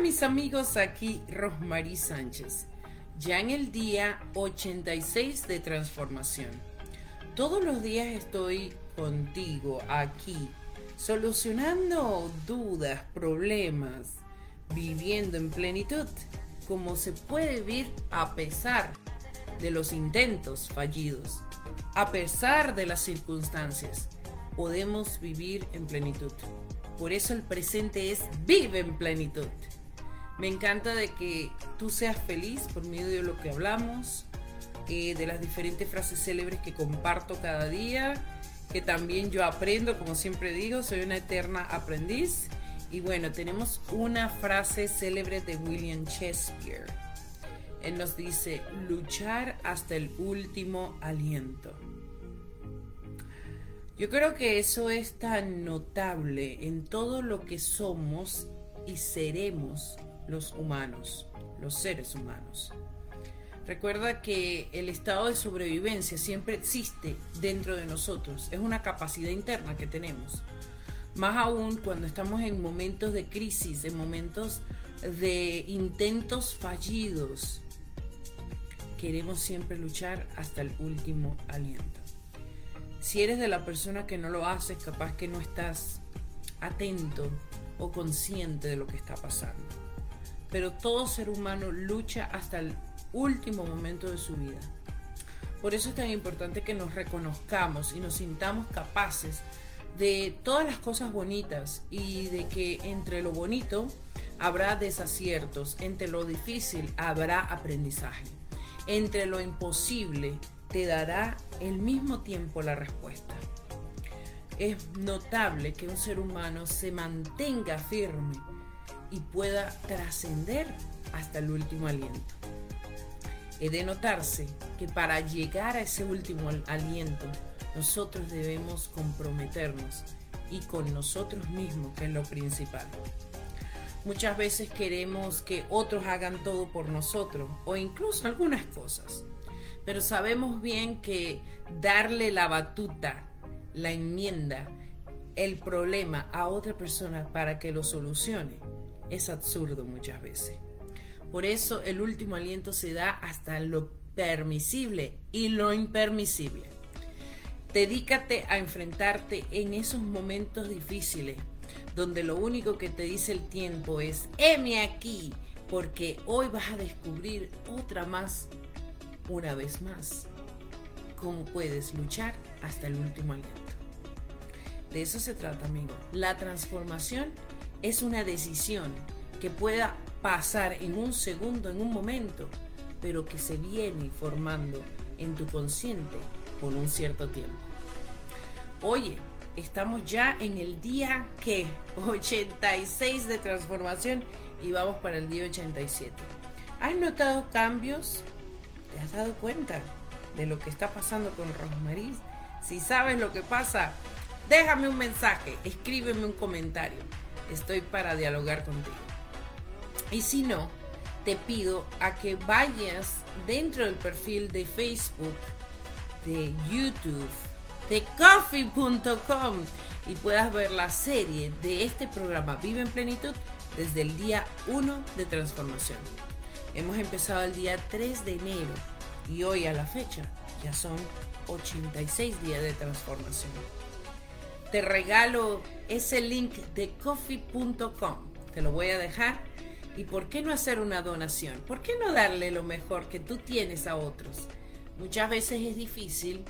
Mis amigos, aquí Rosmarie Sánchez, ya en el día 86 de transformación. Todos los días estoy contigo aquí, solucionando dudas, problemas, viviendo en plenitud, como se puede vivir a pesar de los intentos fallidos, a pesar de las circunstancias. Podemos vivir en plenitud. Por eso el presente es vive en plenitud. Me encanta de que tú seas feliz por medio de lo que hablamos, eh, de las diferentes frases célebres que comparto cada día, que también yo aprendo, como siempre digo, soy una eterna aprendiz. Y bueno, tenemos una frase célebre de William Shakespeare. Él nos dice, luchar hasta el último aliento. Yo creo que eso es tan notable en todo lo que somos y seremos los humanos, los seres humanos. Recuerda que el estado de sobrevivencia siempre existe dentro de nosotros, es una capacidad interna que tenemos. Más aún cuando estamos en momentos de crisis, en momentos de intentos fallidos, queremos siempre luchar hasta el último aliento. Si eres de la persona que no lo haces, capaz que no estás atento o consciente de lo que está pasando. Pero todo ser humano lucha hasta el último momento de su vida. Por eso es tan importante que nos reconozcamos y nos sintamos capaces de todas las cosas bonitas y de que entre lo bonito habrá desaciertos, entre lo difícil habrá aprendizaje, entre lo imposible te dará el mismo tiempo la respuesta. Es notable que un ser humano se mantenga firme y pueda trascender hasta el último aliento. He de notarse que para llegar a ese último aliento, nosotros debemos comprometernos y con nosotros mismos, que es lo principal. Muchas veces queremos que otros hagan todo por nosotros o incluso algunas cosas pero sabemos bien que darle la batuta, la enmienda, el problema a otra persona para que lo solucione es absurdo muchas veces. Por eso el último aliento se da hasta lo permisible y lo impermisible. Dedícate a enfrentarte en esos momentos difíciles donde lo único que te dice el tiempo es, heme aquí, porque hoy vas a descubrir otra más una vez más cómo puedes luchar hasta el último aliento. De eso se trata, amigo. La transformación es una decisión que pueda pasar en un segundo, en un momento, pero que se viene formando en tu consciente por un cierto tiempo. Oye, estamos ya en el día que 86 de transformación y vamos para el día 87. ¿Has notado cambios ¿Te has dado cuenta de lo que está pasando con Rosmarie? Si sabes lo que pasa, déjame un mensaje, escríbeme un comentario. Estoy para dialogar contigo. Y si no, te pido a que vayas dentro del perfil de Facebook, de YouTube, de coffee.com y puedas ver la serie de este programa Vive en Plenitud desde el día 1 de transformación. Hemos empezado el día 3 de enero y hoy a la fecha ya son 86 días de transformación. Te regalo ese link de coffee.com. Te lo voy a dejar ¿Y por qué no hacer una donación? ¿Por qué no darle lo mejor que tú tienes a otros? Muchas veces es difícil.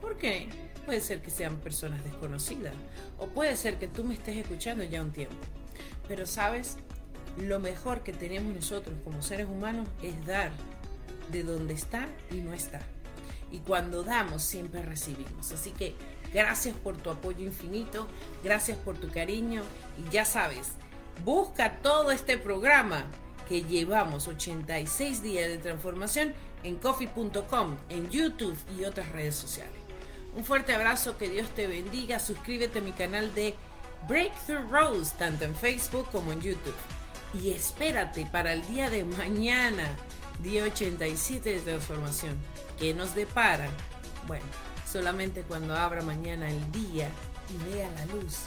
¿Por qué? Puede ser que sean personas desconocidas o puede ser que tú me estés escuchando ya un tiempo. Pero sabes, lo mejor que tenemos nosotros como seres humanos es dar de donde está y no está. Y cuando damos siempre recibimos. Así que gracias por tu apoyo infinito, gracias por tu cariño y ya sabes, busca todo este programa que llevamos 86 días de transformación en coffee.com, en YouTube y otras redes sociales. Un fuerte abrazo, que Dios te bendiga, suscríbete a mi canal de Breakthrough Rose, tanto en Facebook como en YouTube. Y espérate para el día de mañana, día 87 de transformación, que nos depara. Bueno, solamente cuando abra mañana el día y vea la luz,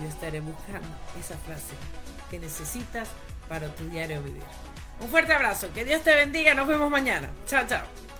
yo estaré buscando esa frase que necesitas para tu diario vivir. Un fuerte abrazo, que Dios te bendiga, nos vemos mañana. Chao, chao.